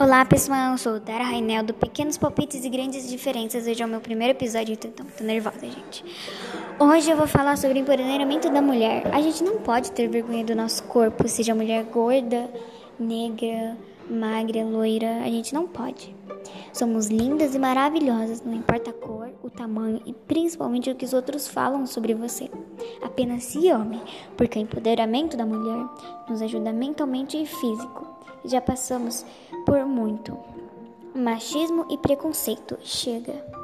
Olá pessoal, eu sou Dara Rainel do Pequenos Palpites e Grandes Diferenças. Hoje é o meu primeiro episódio, então tô muito nervosa, gente. Hoje eu vou falar sobre o empoderamento da mulher. A gente não pode ter vergonha do nosso corpo, seja mulher gorda, negra, magra, loira. A gente não pode. Somos lindas e maravilhosas, não importa a cor, o tamanho e principalmente o que os outros falam sobre você. Apenas se ame, porque o empoderamento da mulher nos ajuda mentalmente e físico. Já passamos por muito machismo e preconceito. Chega.